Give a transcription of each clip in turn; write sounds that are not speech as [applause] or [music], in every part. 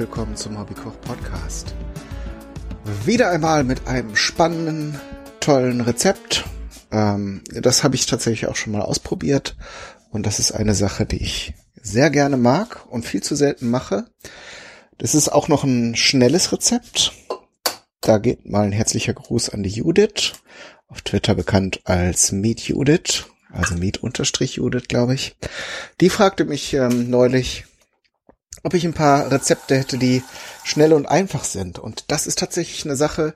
Willkommen zum Hobbykoch Podcast. Wieder einmal mit einem spannenden, tollen Rezept. Ähm, das habe ich tatsächlich auch schon mal ausprobiert und das ist eine Sache, die ich sehr gerne mag und viel zu selten mache. Das ist auch noch ein schnelles Rezept. Da geht mal ein herzlicher Gruß an die Judith, auf Twitter bekannt als Meet Judith, also Meet-Judith, glaube ich. Die fragte mich ähm, neulich, ob ich ein paar Rezepte hätte, die schnell und einfach sind. Und das ist tatsächlich eine Sache,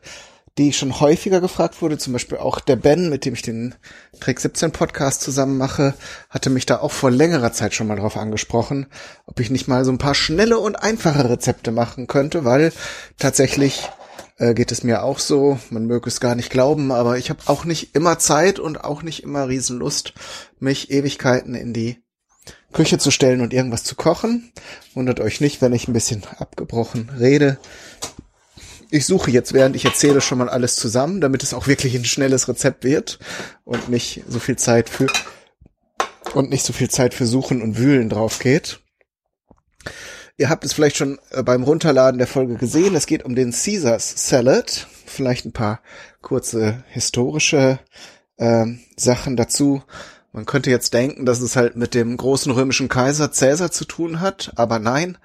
die schon häufiger gefragt wurde. Zum Beispiel auch der Ben, mit dem ich den Trick 17 Podcast zusammen mache, hatte mich da auch vor längerer Zeit schon mal drauf angesprochen, ob ich nicht mal so ein paar schnelle und einfache Rezepte machen könnte, weil tatsächlich äh, geht es mir auch so. Man möge es gar nicht glauben, aber ich habe auch nicht immer Zeit und auch nicht immer Riesenlust, mich Ewigkeiten in die Küche zu stellen und irgendwas zu kochen. Wundert euch nicht, wenn ich ein bisschen abgebrochen rede. Ich suche jetzt, während ich erzähle, schon mal alles zusammen, damit es auch wirklich ein schnelles Rezept wird und nicht so viel Zeit für und nicht so viel Zeit für Suchen und Wühlen drauf geht. Ihr habt es vielleicht schon äh, beim Runterladen der Folge gesehen. Es geht um den Caesars Salad. Vielleicht ein paar kurze historische äh, Sachen dazu. Man könnte jetzt denken, dass es halt mit dem großen römischen Kaiser Caesar zu tun hat, aber nein.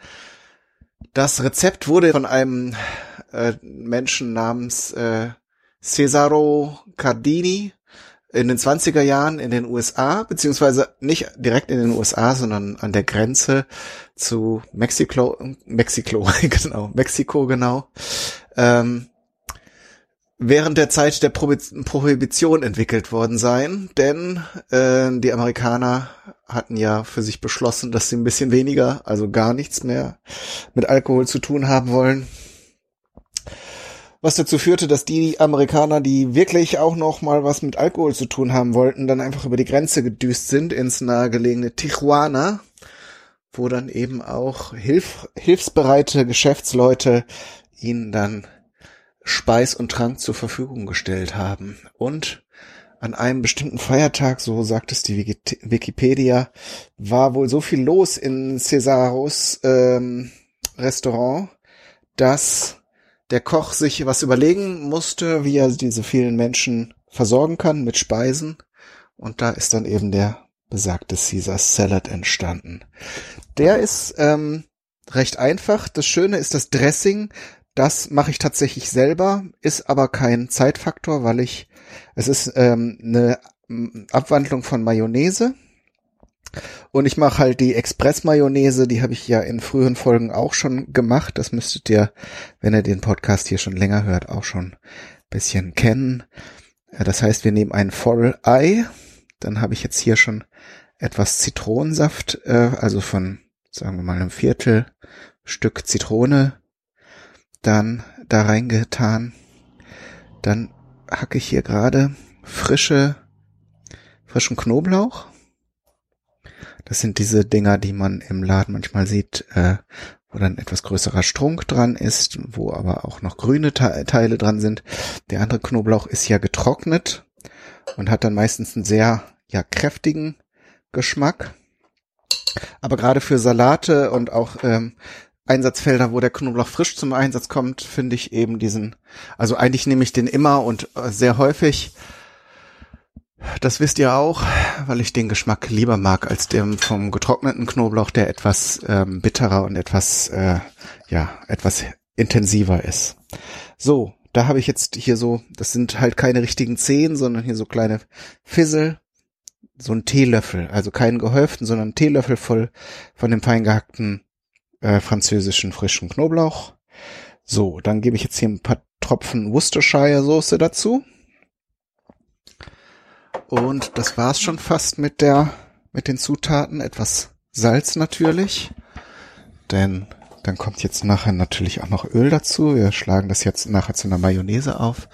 Das Rezept wurde von einem äh, Menschen namens äh, Cesaro Cardini in den 20er Jahren in den USA, beziehungsweise nicht direkt in den USA, sondern an der Grenze zu Mexiko, Mexiko, [laughs] genau, Mexiko genau, ähm, während der Zeit der Prohibition entwickelt worden sein, denn äh, die Amerikaner hatten ja für sich beschlossen, dass sie ein bisschen weniger, also gar nichts mehr mit Alkohol zu tun haben wollen. Was dazu führte, dass die Amerikaner, die wirklich auch noch mal was mit Alkohol zu tun haben wollten, dann einfach über die Grenze gedüst sind ins nahegelegene Tijuana, wo dann eben auch hilf hilfsbereite Geschäftsleute ihnen dann Speis und Trank zur Verfügung gestellt haben. Und an einem bestimmten Feiertag, so sagt es die Wikipedia, war wohl so viel los in Cesaros ähm, Restaurant, dass der Koch sich was überlegen musste, wie er diese vielen Menschen versorgen kann mit Speisen. Und da ist dann eben der besagte Caesar Salad entstanden. Der ist ähm, recht einfach. Das Schöne ist das Dressing. Das mache ich tatsächlich selber, ist aber kein Zeitfaktor, weil ich, es ist ähm, eine Abwandlung von Mayonnaise. Und ich mache halt die Express-Mayonnaise, die habe ich ja in früheren Folgen auch schon gemacht. Das müsstet ihr, wenn ihr den Podcast hier schon länger hört, auch schon bisschen kennen. Das heißt, wir nehmen ein Vollei, dann habe ich jetzt hier schon etwas Zitronensaft, äh, also von, sagen wir mal, einem Viertel Stück Zitrone dann da reingetan. Dann hacke ich hier gerade frische, frischen Knoblauch. Das sind diese Dinger, die man im Laden manchmal sieht, äh, wo dann etwas größerer Strunk dran ist, wo aber auch noch grüne Te Teile dran sind. Der andere Knoblauch ist ja getrocknet und hat dann meistens einen sehr ja kräftigen Geschmack. Aber gerade für Salate und auch ähm, Einsatzfelder, wo der Knoblauch frisch zum Einsatz kommt, finde ich eben diesen, also eigentlich nehme ich den immer und äh, sehr häufig. Das wisst ihr auch, weil ich den Geschmack lieber mag als dem vom getrockneten Knoblauch, der etwas ähm, bitterer und etwas, äh, ja, etwas intensiver ist. So, da habe ich jetzt hier so, das sind halt keine richtigen Zehen, sondern hier so kleine Fissel, so ein Teelöffel, also keinen gehäuften, sondern Teelöffel voll von dem fein gehackten äh, französischen frischen Knoblauch. So, dann gebe ich jetzt hier ein paar Tropfen Worcestershire Soße dazu. Und das war's schon fast mit der, mit den Zutaten. Etwas Salz natürlich. Denn dann kommt jetzt nachher natürlich auch noch Öl dazu. Wir schlagen das jetzt nachher zu einer Mayonnaise auf.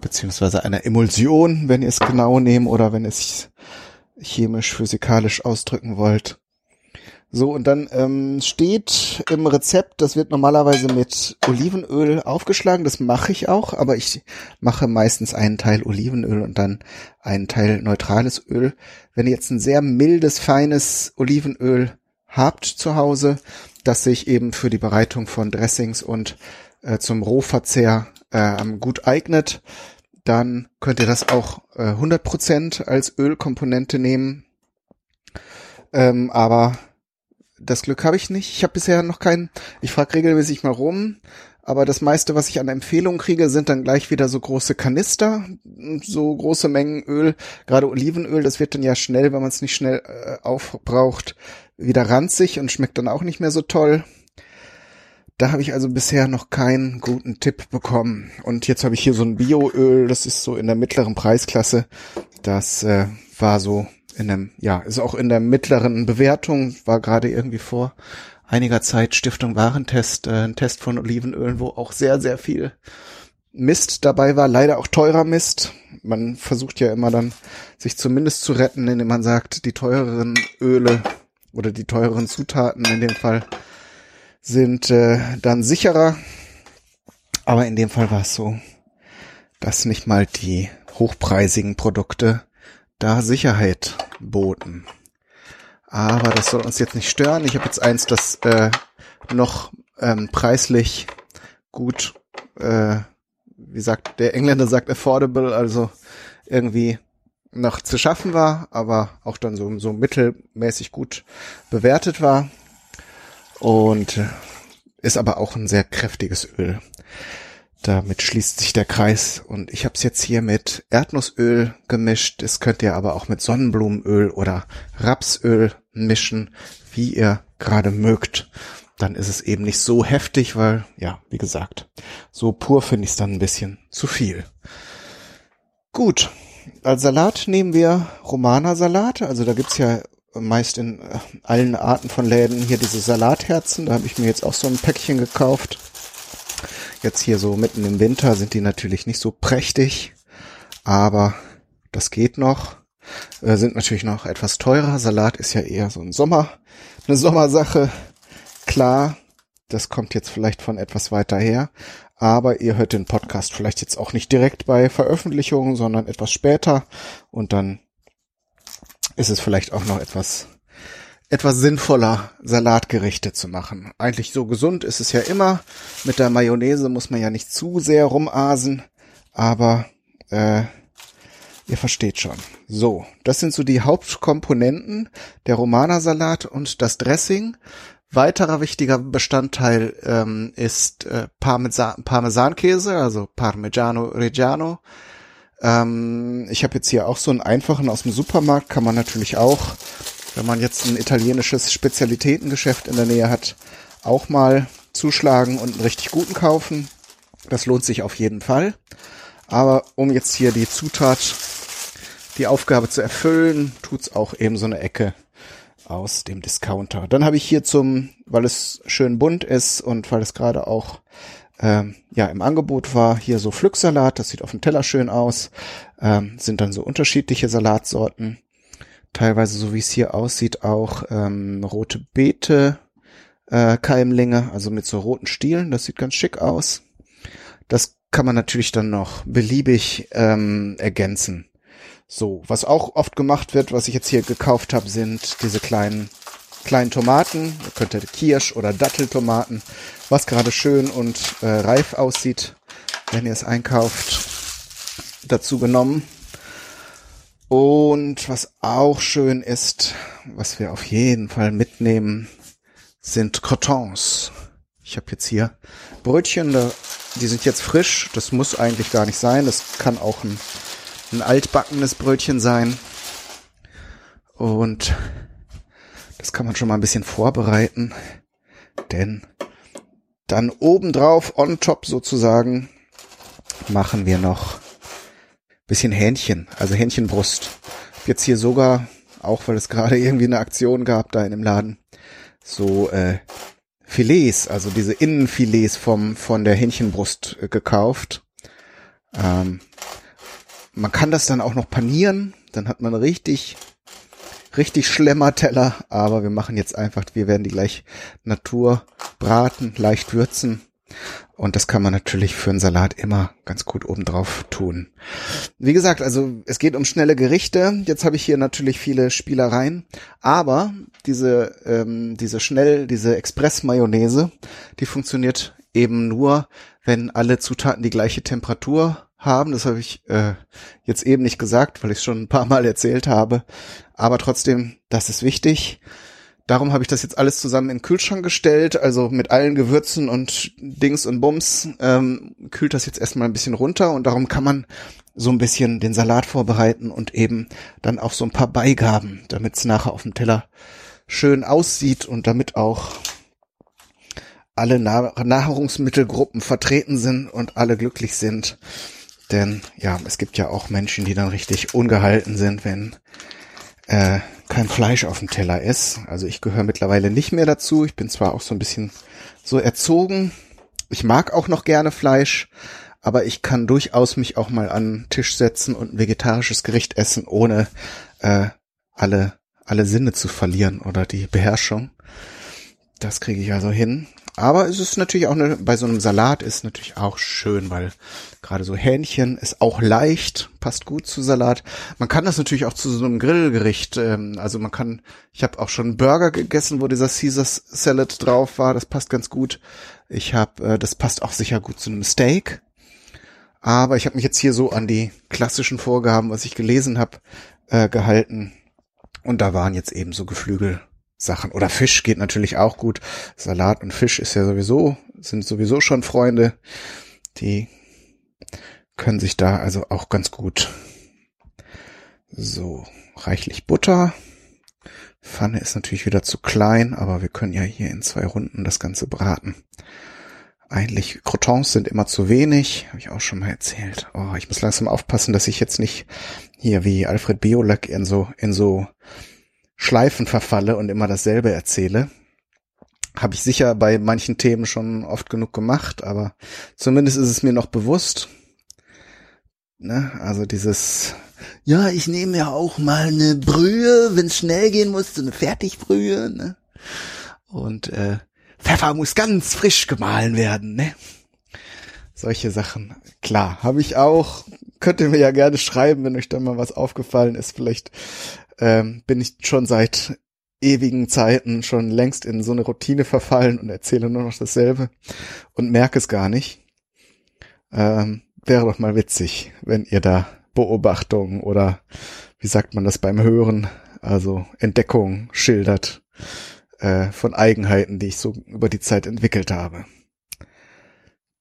Beziehungsweise einer Emulsion, wenn ihr es genau nehmen oder wenn ihr es chemisch, physikalisch ausdrücken wollt. So, und dann ähm, steht im Rezept, das wird normalerweise mit Olivenöl aufgeschlagen. Das mache ich auch, aber ich mache meistens einen Teil Olivenöl und dann einen Teil neutrales Öl. Wenn ihr jetzt ein sehr mildes, feines Olivenöl habt zu Hause, das sich eben für die Bereitung von Dressings und äh, zum Rohverzehr äh, gut eignet. Dann könnt ihr das auch äh, 100% als Ölkomponente nehmen. Ähm, aber das Glück habe ich nicht. Ich habe bisher noch keinen. Ich frage regelmäßig mal rum, aber das meiste, was ich an Empfehlungen kriege, sind dann gleich wieder so große Kanister, so große Mengen Öl. Gerade Olivenöl, das wird dann ja schnell, wenn man es nicht schnell äh, aufbraucht, wieder ranzig und schmeckt dann auch nicht mehr so toll. Da habe ich also bisher noch keinen guten Tipp bekommen. Und jetzt habe ich hier so ein Bioöl, das ist so in der mittleren Preisklasse. Das äh, war so in einem, ja, ist auch in der mittleren Bewertung, war gerade irgendwie vor einiger Zeit Stiftung Warentest, äh, ein Test von Olivenölen, wo auch sehr, sehr viel Mist dabei war, leider auch teurer Mist. Man versucht ja immer dann, sich zumindest zu retten, indem man sagt, die teureren Öle oder die teureren Zutaten in dem Fall sind äh, dann sicherer. Aber in dem Fall war es so, dass nicht mal die hochpreisigen Produkte da Sicherheit boten. Aber das soll uns jetzt nicht stören. Ich habe jetzt eins, das äh, noch ähm, preislich gut, äh, wie sagt der Engländer sagt affordable, also irgendwie noch zu schaffen war, aber auch dann so, so mittelmäßig gut bewertet war. Und äh, ist aber auch ein sehr kräftiges Öl. Damit schließt sich der Kreis und ich habe es jetzt hier mit Erdnussöl gemischt. Das könnt ihr aber auch mit Sonnenblumenöl oder Rapsöl mischen, wie ihr gerade mögt. Dann ist es eben nicht so heftig, weil, ja, wie gesagt, so pur finde ich es dann ein bisschen zu viel. Gut, als Salat nehmen wir Romana-Salat. Also da gibt's ja meist in äh, allen Arten von Läden hier diese Salatherzen. Da habe ich mir jetzt auch so ein Päckchen gekauft. Jetzt hier so mitten im Winter sind die natürlich nicht so prächtig, aber das geht noch. Äh, sind natürlich noch etwas teurer. Salat ist ja eher so ein Sommer, eine Sommersache. Klar, das kommt jetzt vielleicht von etwas weiter her, aber ihr hört den Podcast vielleicht jetzt auch nicht direkt bei Veröffentlichung, sondern etwas später und dann ist es vielleicht auch noch etwas etwas sinnvoller, Salatgerichte zu machen. Eigentlich so gesund ist es ja immer. Mit der Mayonnaise muss man ja nicht zu sehr rumasen, aber äh, ihr versteht schon. So, das sind so die Hauptkomponenten der Romana-Salat und das Dressing. Weiterer wichtiger Bestandteil ähm, ist äh, Parmesan Parmesankäse, also Parmigiano Reggiano. Ähm, ich habe jetzt hier auch so einen einfachen aus dem Supermarkt, kann man natürlich auch wenn man jetzt ein italienisches Spezialitätengeschäft in der Nähe hat, auch mal zuschlagen und einen richtig guten kaufen. Das lohnt sich auf jeden Fall. Aber um jetzt hier die Zutat, die Aufgabe zu erfüllen, tut's auch eben so eine Ecke aus dem Discounter. Dann habe ich hier zum, weil es schön bunt ist und weil es gerade auch ähm, ja im Angebot war, hier so Pflücksalat. Das sieht auf dem Teller schön aus. Ähm, sind dann so unterschiedliche Salatsorten teilweise, so wie es hier aussieht, auch ähm, rote Beete, äh, Keimlinge, also mit so roten Stielen. Das sieht ganz schick aus. Das kann man natürlich dann noch beliebig ähm, ergänzen. So, was auch oft gemacht wird, was ich jetzt hier gekauft habe, sind diese kleinen kleinen Tomaten. Ihr könnt Kirsch- oder Datteltomaten, was gerade schön und äh, reif aussieht, wenn ihr es einkauft, dazu genommen. Und was auch schön ist, was wir auf jeden Fall mitnehmen, sind Crotons. Ich habe jetzt hier Brötchen, die sind jetzt frisch. Das muss eigentlich gar nicht sein. Das kann auch ein, ein altbackenes Brötchen sein. Und das kann man schon mal ein bisschen vorbereiten. Denn dann obendrauf, on top sozusagen, machen wir noch bisschen Hähnchen, also Hähnchenbrust. Jetzt hier sogar, auch weil es gerade irgendwie eine Aktion gab da in dem Laden, so äh, Filets, also diese Innenfilets vom von der Hähnchenbrust äh, gekauft. Ähm, man kann das dann auch noch panieren, dann hat man richtig richtig Schlemmerteller, aber wir machen jetzt einfach, wir werden die gleich Natur braten, leicht würzen Und das kann man natürlich für einen Salat immer ganz gut obendrauf tun. Wie gesagt, also es geht um schnelle Gerichte. Jetzt habe ich hier natürlich viele Spielereien. Aber diese, ähm, diese schnell, diese Express-Mayonnaise, die funktioniert eben nur, wenn alle Zutaten die gleiche Temperatur haben. Das habe ich äh, jetzt eben nicht gesagt, weil ich es schon ein paar Mal erzählt habe. Aber trotzdem, das ist wichtig. Darum habe ich das jetzt alles zusammen in den Kühlschrank gestellt, also mit allen Gewürzen und Dings und Bums ähm, kühlt das jetzt erstmal ein bisschen runter und darum kann man so ein bisschen den Salat vorbereiten und eben dann auch so ein paar Beigaben, damit es nachher auf dem Teller schön aussieht und damit auch alle Nahrungsmittelgruppen vertreten sind und alle glücklich sind. Denn ja, es gibt ja auch Menschen, die dann richtig ungehalten sind, wenn äh, kein Fleisch auf dem Teller ist. Also ich gehöre mittlerweile nicht mehr dazu. Ich bin zwar auch so ein bisschen so erzogen. Ich mag auch noch gerne Fleisch, aber ich kann durchaus mich auch mal an den Tisch setzen und ein vegetarisches Gericht essen, ohne äh, alle alle Sinne zu verlieren oder die Beherrschung. Das kriege ich also hin. Aber es ist natürlich auch eine, bei so einem Salat ist natürlich auch schön, weil gerade so Hähnchen ist auch leicht, passt gut zu Salat. Man kann das natürlich auch zu so einem Grillgericht, ähm, also man kann, ich habe auch schon Burger gegessen, wo dieser Caesar Salad drauf war, das passt ganz gut. Ich habe, äh, das passt auch sicher gut zu einem Steak. Aber ich habe mich jetzt hier so an die klassischen Vorgaben, was ich gelesen habe, äh, gehalten. Und da waren jetzt eben so Geflügel Sachen. Oder Fisch geht natürlich auch gut. Salat und Fisch ist ja sowieso, sind sowieso schon Freunde. Die können sich da also auch ganz gut. So, reichlich Butter. Pfanne ist natürlich wieder zu klein, aber wir können ja hier in zwei Runden das Ganze braten. Eigentlich, Crotons sind immer zu wenig, habe ich auch schon mal erzählt. Oh, ich muss langsam aufpassen, dass ich jetzt nicht hier wie Alfred Biolek in so, in so Schleifen verfalle und immer dasselbe erzähle. Habe ich sicher bei manchen Themen schon oft genug gemacht, aber zumindest ist es mir noch bewusst. Ne? Also dieses, ja, ich nehme ja auch mal eine Brühe, wenn es schnell gehen muss, so eine Fertigbrühe. Ne? Und äh, Pfeffer muss ganz frisch gemahlen werden. Ne? Solche Sachen. Klar, habe ich auch. Könnt ihr mir ja gerne schreiben, wenn euch da mal was aufgefallen ist. Vielleicht ähm, bin ich schon seit ewigen Zeiten schon längst in so eine Routine verfallen und erzähle nur noch dasselbe und merke es gar nicht. Ähm, wäre doch mal witzig, wenn ihr da Beobachtungen oder wie sagt man das beim Hören, also Entdeckungen schildert äh, von Eigenheiten, die ich so über die Zeit entwickelt habe.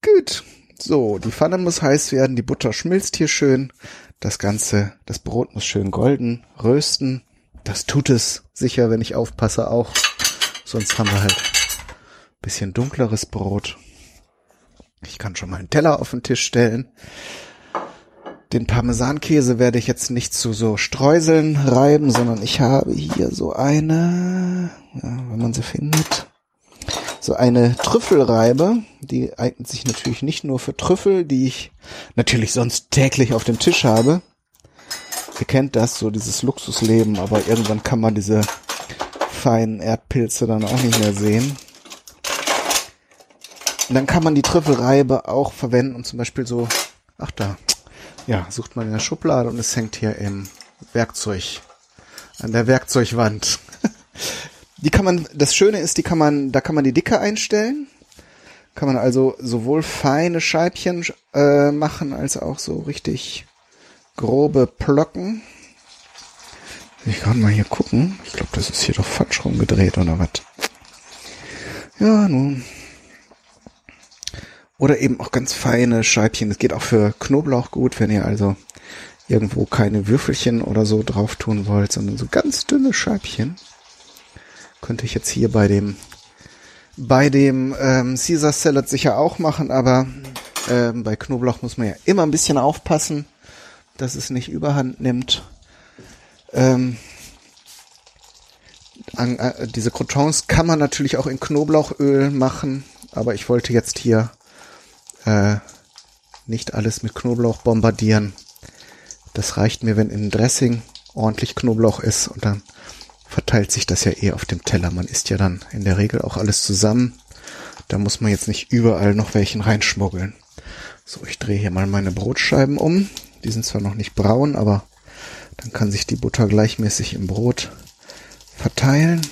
Gut, so, die Pfanne muss heiß werden, die Butter schmilzt hier schön. Das Ganze, das Brot muss schön golden rösten. Das tut es sicher, wenn ich aufpasse auch. Sonst haben wir halt bisschen dunkleres Brot. Ich kann schon mal einen Teller auf den Tisch stellen. Den Parmesankäse werde ich jetzt nicht zu so Streuseln reiben, sondern ich habe hier so eine, ja, wenn man sie findet, so eine Trüffelreibe. Die eignet sich natürlich nicht nur für Trüffel, die ich natürlich sonst täglich auf dem Tisch habe. Ihr kennt das, so dieses Luxusleben, aber irgendwann kann man diese feinen Erdpilze dann auch nicht mehr sehen. Und dann kann man die Trüffelreibe auch verwenden und zum Beispiel so, ach da, ja, sucht man in der Schublade und es hängt hier im Werkzeug, an der Werkzeugwand. Die kann man, das Schöne ist, die kann man, da kann man die Dicke einstellen. Kann man also sowohl feine Scheibchen äh, machen, als auch so richtig grobe Plocken. Ich kann mal hier gucken. Ich glaube, das ist hier doch falsch rumgedreht oder was. Ja, nun. Oder eben auch ganz feine Scheibchen. Das geht auch für Knoblauch gut, wenn ihr also irgendwo keine Würfelchen oder so drauf tun wollt, sondern so ganz dünne Scheibchen. Könnte ich jetzt hier bei dem bei dem ähm, Caesar Salad sicher auch machen, aber ähm, bei Knoblauch muss man ja immer ein bisschen aufpassen, dass es nicht überhand nimmt. Ähm, an, äh, diese Crotons kann man natürlich auch in Knoblauchöl machen, aber ich wollte jetzt hier äh, nicht alles mit Knoblauch bombardieren. Das reicht mir, wenn in Dressing ordentlich Knoblauch ist und dann verteilt sich das ja eh auf dem Teller. Man isst ja dann in der Regel auch alles zusammen. Da muss man jetzt nicht überall noch welchen reinschmuggeln. So, ich drehe hier mal meine Brotscheiben um. Die sind zwar noch nicht braun, aber dann kann sich die Butter gleichmäßig im Brot verteilen.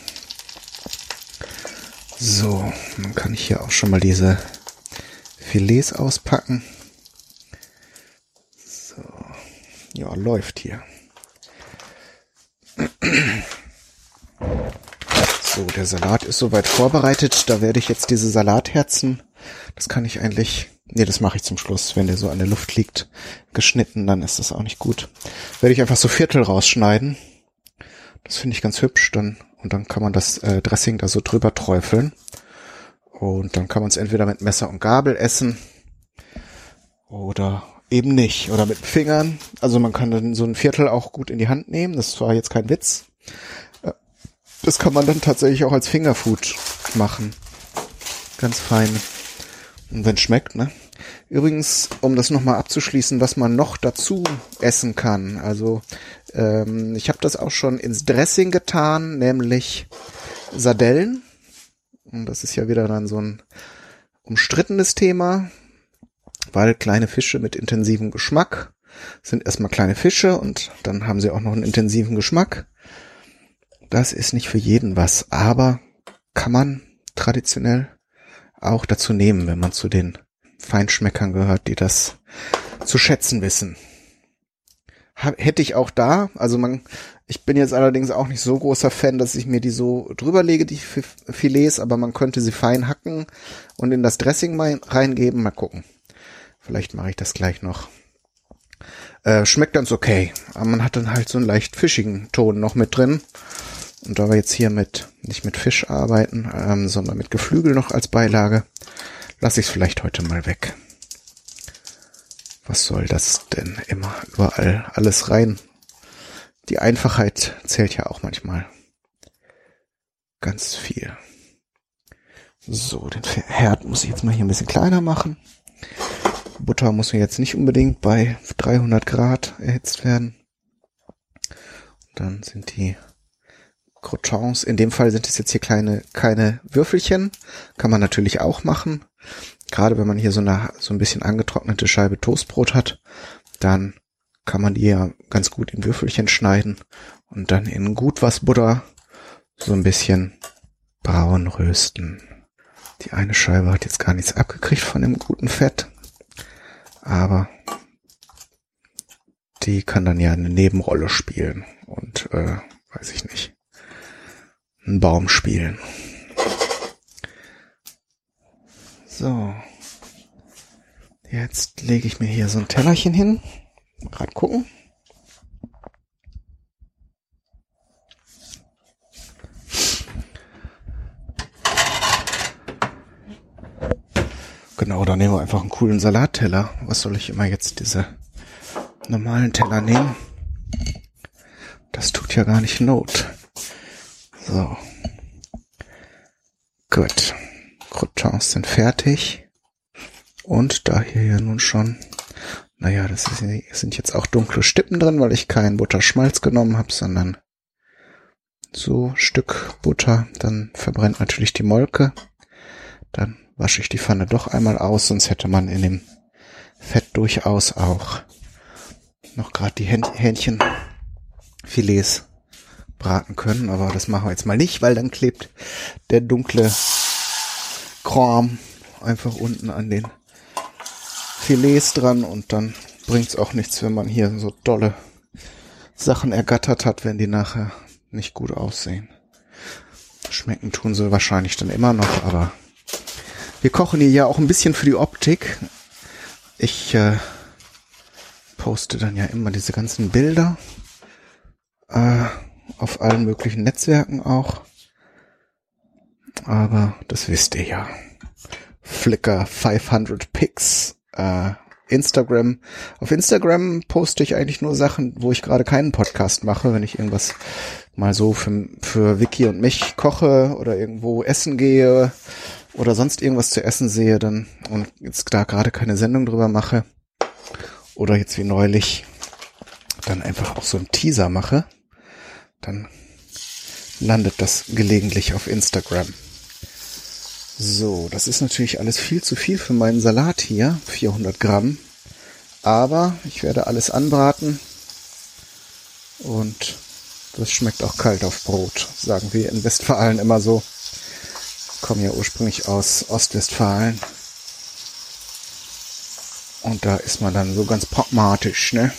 So, dann kann ich hier auch schon mal diese Filets auspacken. So, ja, läuft hier. So, der Salat ist soweit vorbereitet. Da werde ich jetzt diese Salatherzen, das kann ich eigentlich, nee, das mache ich zum Schluss, wenn der so an der Luft liegt, geschnitten, dann ist das auch nicht gut. Werde ich einfach so Viertel rausschneiden. Das finde ich ganz hübsch, dann, und dann kann man das äh, Dressing da so drüber träufeln. Und dann kann man es entweder mit Messer und Gabel essen oder eben nicht. Oder mit Fingern. Also man kann dann so ein Viertel auch gut in die Hand nehmen. Das war jetzt kein Witz. Das kann man dann tatsächlich auch als Fingerfood machen. Ganz fein. Und wenn schmeckt, ne? Übrigens, um das nochmal abzuschließen, was man noch dazu essen kann. Also ähm, ich habe das auch schon ins Dressing getan, nämlich Sardellen. Und das ist ja wieder dann so ein umstrittenes Thema weil kleine Fische mit intensivem Geschmack sind erstmal kleine Fische und dann haben sie auch noch einen intensiven Geschmack. Das ist nicht für jeden was, aber kann man traditionell auch dazu nehmen, wenn man zu den Feinschmeckern gehört, die das zu schätzen wissen. Hätte ich auch da, also man, ich bin jetzt allerdings auch nicht so großer Fan, dass ich mir die so drüber lege, die Filets, aber man könnte sie fein hacken und in das Dressing reingeben, mal gucken. Vielleicht mache ich das gleich noch. Äh, schmeckt ganz okay. Aber man hat dann halt so einen leicht fischigen Ton noch mit drin. Und da wir jetzt hier mit, nicht mit Fisch arbeiten, ähm, sondern mit Geflügel noch als Beilage, lasse ich es vielleicht heute mal weg. Was soll das denn immer überall alles rein? Die Einfachheit zählt ja auch manchmal ganz viel. So, den Herd muss ich jetzt mal hier ein bisschen kleiner machen. Butter muss jetzt nicht unbedingt bei 300 Grad erhitzt werden. Dann sind die Croutons, in dem Fall sind es jetzt hier kleine, keine Würfelchen. Kann man natürlich auch machen. Gerade wenn man hier so eine, so ein bisschen angetrocknete Scheibe Toastbrot hat, dann kann man die ja ganz gut in Würfelchen schneiden und dann in gut was Butter so ein bisschen braun rösten. Die eine Scheibe hat jetzt gar nichts abgekriegt von dem guten Fett aber die kann dann ja eine Nebenrolle spielen und äh, weiß ich einen Baum spielen. So. Jetzt lege ich mir hier so ein Tellerchen hin. Gerade gucken. Genau, dann nehmen wir einfach einen coolen Salatteller. Was soll ich immer jetzt diese normalen Teller nehmen? Das tut ja gar nicht Not. So. Gut. Croutons sind fertig. Und da hier ja nun schon, naja, das ist, sind jetzt auch dunkle Stippen drin, weil ich keinen Butterschmalz genommen habe, sondern so Stück Butter. Dann verbrennt natürlich die Molke. Dann wasche ich die Pfanne doch einmal aus, sonst hätte man in dem Fett durchaus auch noch gerade die Hähnchenfilets braten können, aber das machen wir jetzt mal nicht, weil dann klebt der dunkle Kram einfach unten an den Filets dran und dann bringt's auch nichts, wenn man hier so dolle Sachen ergattert hat, wenn die nachher nicht gut aussehen. Schmecken tun sie wahrscheinlich dann immer noch, aber wir kochen hier ja auch ein bisschen für die Optik. Ich äh, poste dann ja immer diese ganzen Bilder äh, auf allen möglichen Netzwerken auch. Aber das wisst ihr ja. Flickr 500 Pics, äh, Instagram. Auf Instagram poste ich eigentlich nur Sachen, wo ich gerade keinen Podcast mache, wenn ich irgendwas mal so für, für Vicky und mich koche oder irgendwo essen gehe oder sonst irgendwas zu essen sehe dann und jetzt da gerade keine Sendung drüber mache oder jetzt wie neulich dann einfach auch so einen Teaser mache, dann landet das gelegentlich auf Instagram. So, das ist natürlich alles viel zu viel für meinen Salat hier, 400 Gramm. Aber ich werde alles anbraten und das schmeckt auch kalt auf Brot, sagen wir in Westfalen immer so. Ich komme ja ursprünglich aus Ostwestfalen. Und da ist man dann so ganz pragmatisch, ne?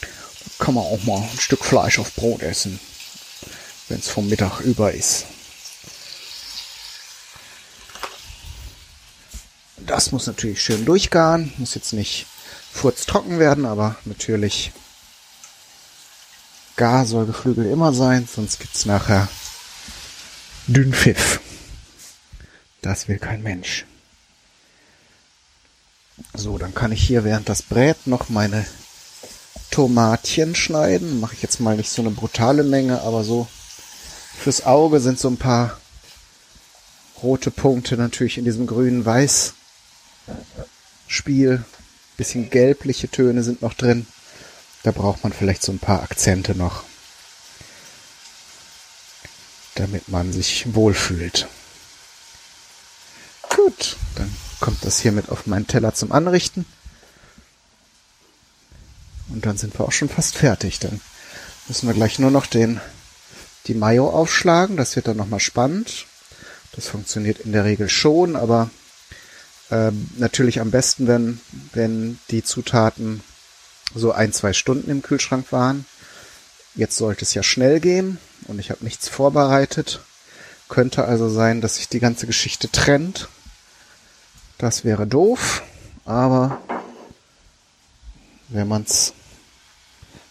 Da kann man auch mal ein Stück Fleisch auf Brot essen, wenn es vom Mittag über ist. Das muss natürlich schön durchgaren, muss jetzt nicht furztrocken werden, aber natürlich gar soll Geflügel immer sein, sonst gibt's nachher Dünnpfiff. Das will kein Mensch. So, dann kann ich hier während das brät noch meine Tomatchen schneiden. Mache ich jetzt mal nicht so eine brutale Menge, aber so fürs Auge sind so ein paar rote Punkte natürlich in diesem grünen Weiß Spiel. Bisschen gelbliche Töne sind noch drin. Da braucht man vielleicht so ein paar Akzente noch, damit man sich wohlfühlt. Gut, dann kommt das hier mit auf meinen Teller zum Anrichten. Und dann sind wir auch schon fast fertig. Dann müssen wir gleich nur noch den, die Mayo aufschlagen. Das wird dann nochmal spannend. Das funktioniert in der Regel schon, aber äh, natürlich am besten, wenn, wenn die Zutaten so ein, zwei Stunden im Kühlschrank waren. Jetzt sollte es ja schnell gehen und ich habe nichts vorbereitet. Könnte also sein, dass sich die ganze Geschichte trennt. Das wäre doof, aber wenn man es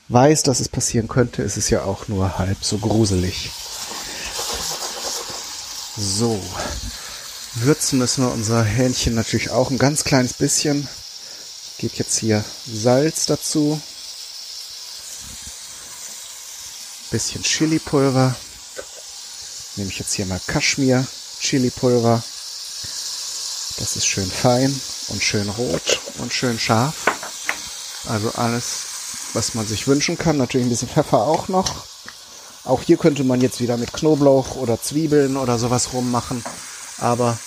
weiß, dass es passieren könnte, ist es ja auch nur halb so gruselig. So, würzen müssen wir unser Hähnchen natürlich auch ein ganz kleines bisschen. Ich gebe jetzt hier Salz dazu, bisschen Chili-Pulver. Nehme ich jetzt hier mal Kaschmir-Chili-Pulver. Das ist schön fein und schön rot und schön scharf. Also alles, was man sich wünschen kann. Natürlich ein bisschen Pfeffer auch noch. Auch hier könnte man jetzt wieder mit Knoblauch oder Zwiebeln oder sowas rummachen. Aber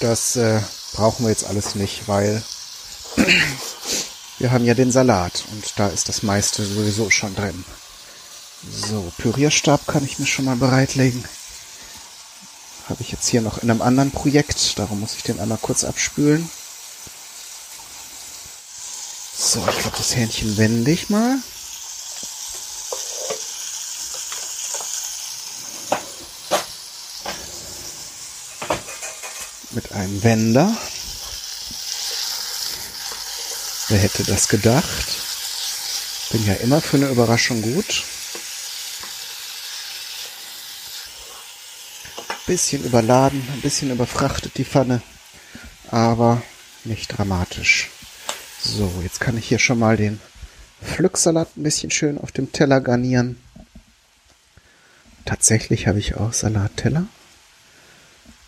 das äh, brauchen wir jetzt alles nicht, weil wir haben ja den Salat und da ist das meiste sowieso schon drin. So, Pürierstab kann ich mir schon mal bereitlegen habe ich jetzt hier noch in einem anderen Projekt. Darum muss ich den einmal kurz abspülen. So, ich glaube, das Hähnchen wende ich mal. Mit einem Wender. Wer hätte das gedacht? Bin ja immer für eine Überraschung gut. bisschen überladen, ein bisschen überfrachtet die Pfanne, aber nicht dramatisch. So, jetzt kann ich hier schon mal den Pflücksalat ein bisschen schön auf dem Teller garnieren. Tatsächlich habe ich auch Salatteller.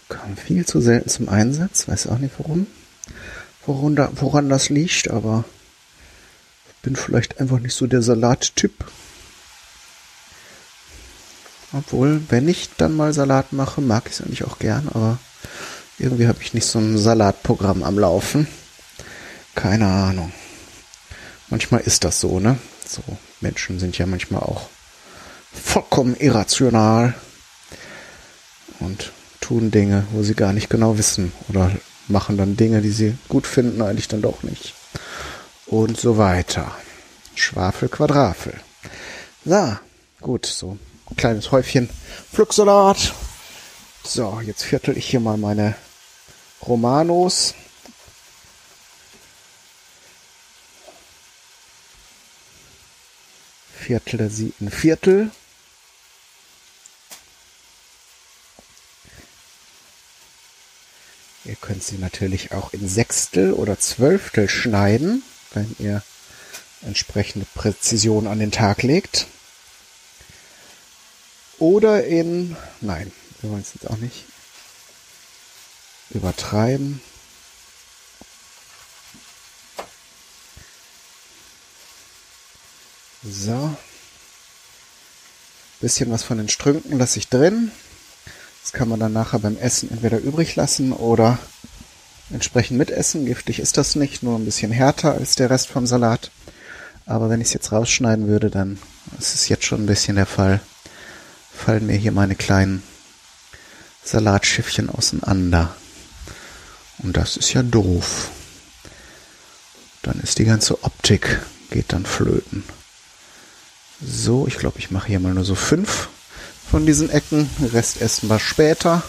Kam viel zu selten zum Einsatz, weiß auch nicht warum. Woran, da, woran das liegt, aber bin vielleicht einfach nicht so der Salattyp. Obwohl, wenn ich dann mal Salat mache, mag ich es eigentlich auch gern, aber irgendwie habe ich nicht so ein Salatprogramm am Laufen. Keine Ahnung. Manchmal ist das so, ne? So, Menschen sind ja manchmal auch vollkommen irrational und tun Dinge, wo sie gar nicht genau wissen oder machen dann Dinge, die sie gut finden, eigentlich dann doch nicht. Und so weiter. Schwafel, Quadrafel. So, gut, so kleines Häufchen Pflücksalat. So, jetzt viertel ich hier mal meine Romanos. Viertel sie ein Viertel. Ihr könnt sie natürlich auch in Sechstel oder Zwölftel schneiden, wenn ihr entsprechende Präzision an den Tag legt. Oder in, nein, wir wollen es jetzt auch nicht übertreiben. So. Bisschen was von den Strünken lasse ich drin. Das kann man dann nachher beim Essen entweder übrig lassen oder entsprechend mitessen. Giftig ist das nicht, nur ein bisschen härter als der Rest vom Salat. Aber wenn ich es jetzt rausschneiden würde, dann ist es jetzt schon ein bisschen der Fall. Fallen mir hier meine kleinen Salatschiffchen auseinander. Und das ist ja doof. Dann ist die ganze Optik, geht dann flöten. So, ich glaube, ich mache hier mal nur so fünf von diesen Ecken. Rest essen wir später.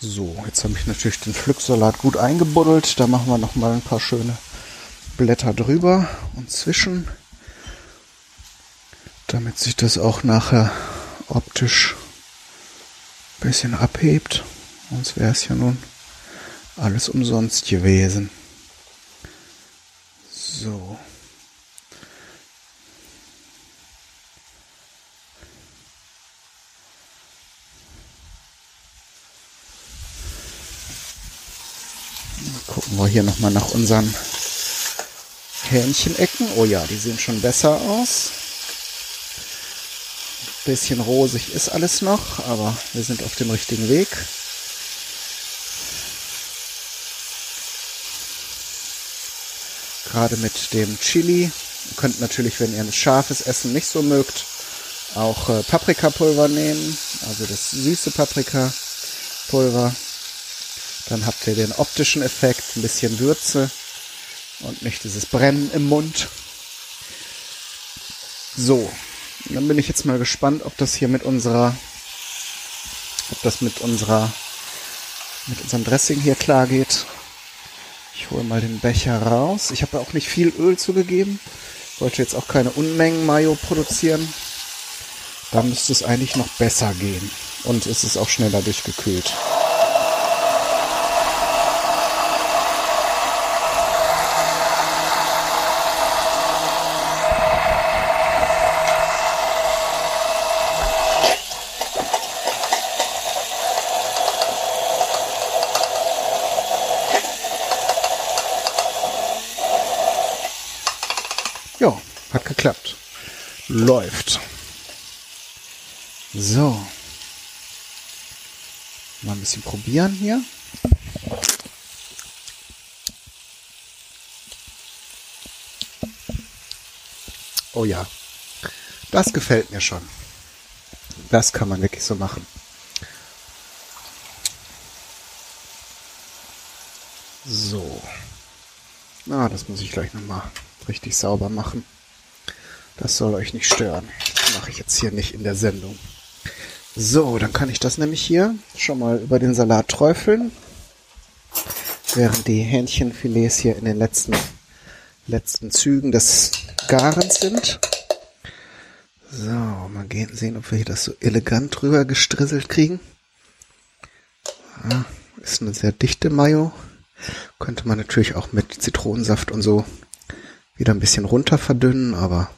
So, jetzt habe ich natürlich den Pflücksalat gut eingebuddelt. Da machen wir noch mal ein paar schöne Blätter drüber und zwischen, damit sich das auch nachher optisch bisschen abhebt. Sonst wäre es ja nun alles umsonst gewesen. So. Gucken wir hier nochmal nach unseren Hähnchenecken. Oh ja, die sehen schon besser aus. Bisschen rosig ist alles noch, aber wir sind auf dem richtigen Weg. Gerade mit dem Chili. Ihr könnt natürlich, wenn ihr ein scharfes Essen nicht so mögt, auch äh, Paprikapulver nehmen. Also das süße Paprikapulver. Dann habt ihr den optischen Effekt, ein bisschen Würze und nicht dieses Brennen im Mund. So, dann bin ich jetzt mal gespannt, ob das hier mit unserer, ob das mit unserer, mit unserem Dressing hier klar geht. Ich hole mal den Becher raus. Ich habe auch nicht viel Öl zugegeben. Wollte jetzt auch keine Unmengen Mayo produzieren. Da müsste es eigentlich noch besser gehen. Und es ist auch schneller durchgekühlt. Ja, hat geklappt. Läuft. So. Mal ein bisschen probieren hier. Oh ja. Das gefällt mir schon. Das kann man wirklich so machen. So. Ah, das muss ich gleich nochmal richtig sauber machen. Das soll euch nicht stören. Das mache ich jetzt hier nicht in der Sendung. So, dann kann ich das nämlich hier schon mal über den Salat träufeln. Während die Hähnchenfilets hier in den letzten, letzten Zügen des Garens sind. So, mal gehen, sehen, ob wir hier das so elegant drüber gestrisselt kriegen. Ja, ist eine sehr dichte Mayo. Könnte man natürlich auch mit Zitronensaft und so wieder ein bisschen runter verdünnen, aber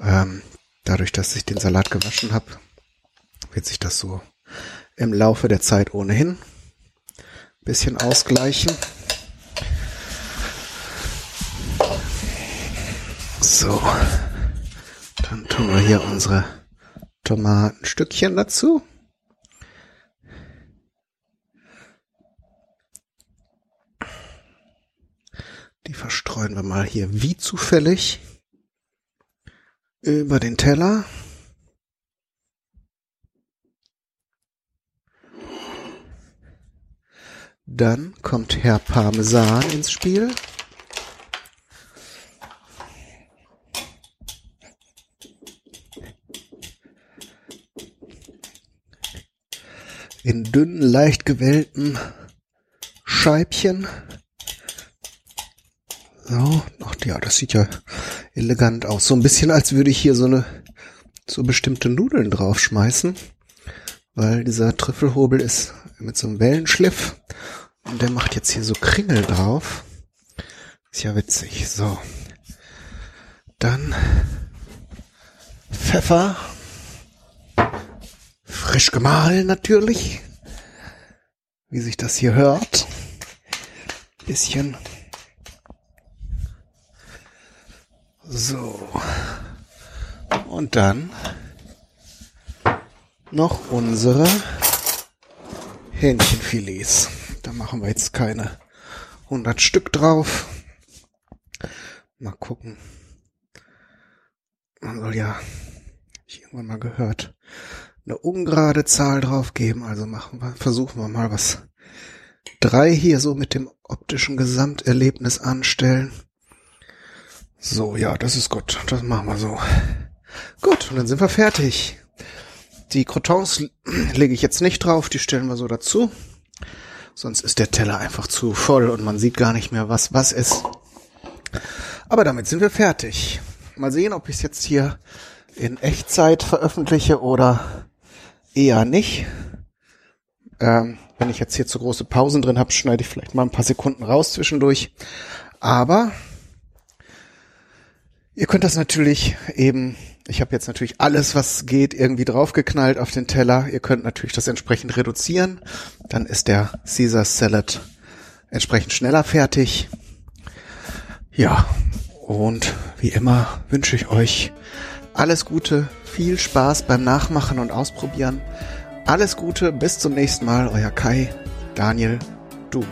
ähm, dadurch, dass ich den Salat gewaschen habe, wird sich das so im Laufe der Zeit ohnehin ein bisschen ausgleichen. So, dann tun wir hier unsere Tomatenstückchen dazu. Die verstreuen wir mal hier wie zufällig über den Teller. Dann kommt Herr Parmesan ins Spiel. In dünnen, leicht gewellten Scheibchen. So, ach ja, das sieht ja elegant aus. So ein bisschen, als würde ich hier so eine so bestimmte Nudeln draufschmeißen, weil dieser Trüffelhobel ist mit so einem Wellenschliff und der macht jetzt hier so Kringel drauf. Ist ja witzig. So. Dann Pfeffer. Frisch gemahlen natürlich. Wie sich das hier hört. bisschen. So. Und dann noch unsere Hähnchenfilets. Da machen wir jetzt keine 100 Stück drauf. Mal gucken. Man soll ja, ich irgendwann mal gehört, eine ungerade Zahl drauf geben. Also machen wir, versuchen wir mal was. Drei hier so mit dem optischen Gesamterlebnis anstellen. So, ja, das ist gut. Das machen wir so. Gut, und dann sind wir fertig. Die Crotons lege ich jetzt nicht drauf, die stellen wir so dazu. Sonst ist der Teller einfach zu voll und man sieht gar nicht mehr, was was ist. Aber damit sind wir fertig. Mal sehen, ob ich es jetzt hier in Echtzeit veröffentliche oder eher nicht. Ähm, wenn ich jetzt hier zu große Pausen drin habe, schneide ich vielleicht mal ein paar Sekunden raus zwischendurch. Aber ihr könnt das natürlich eben, ich habe jetzt natürlich alles, was geht, irgendwie draufgeknallt auf den Teller. Ihr könnt natürlich das entsprechend reduzieren. Dann ist der Caesar Salad entsprechend schneller fertig. Ja, und wie immer wünsche ich euch alles Gute, viel Spaß beim Nachmachen und Ausprobieren. Alles Gute, bis zum nächsten Mal, euer Kai, Daniel, du.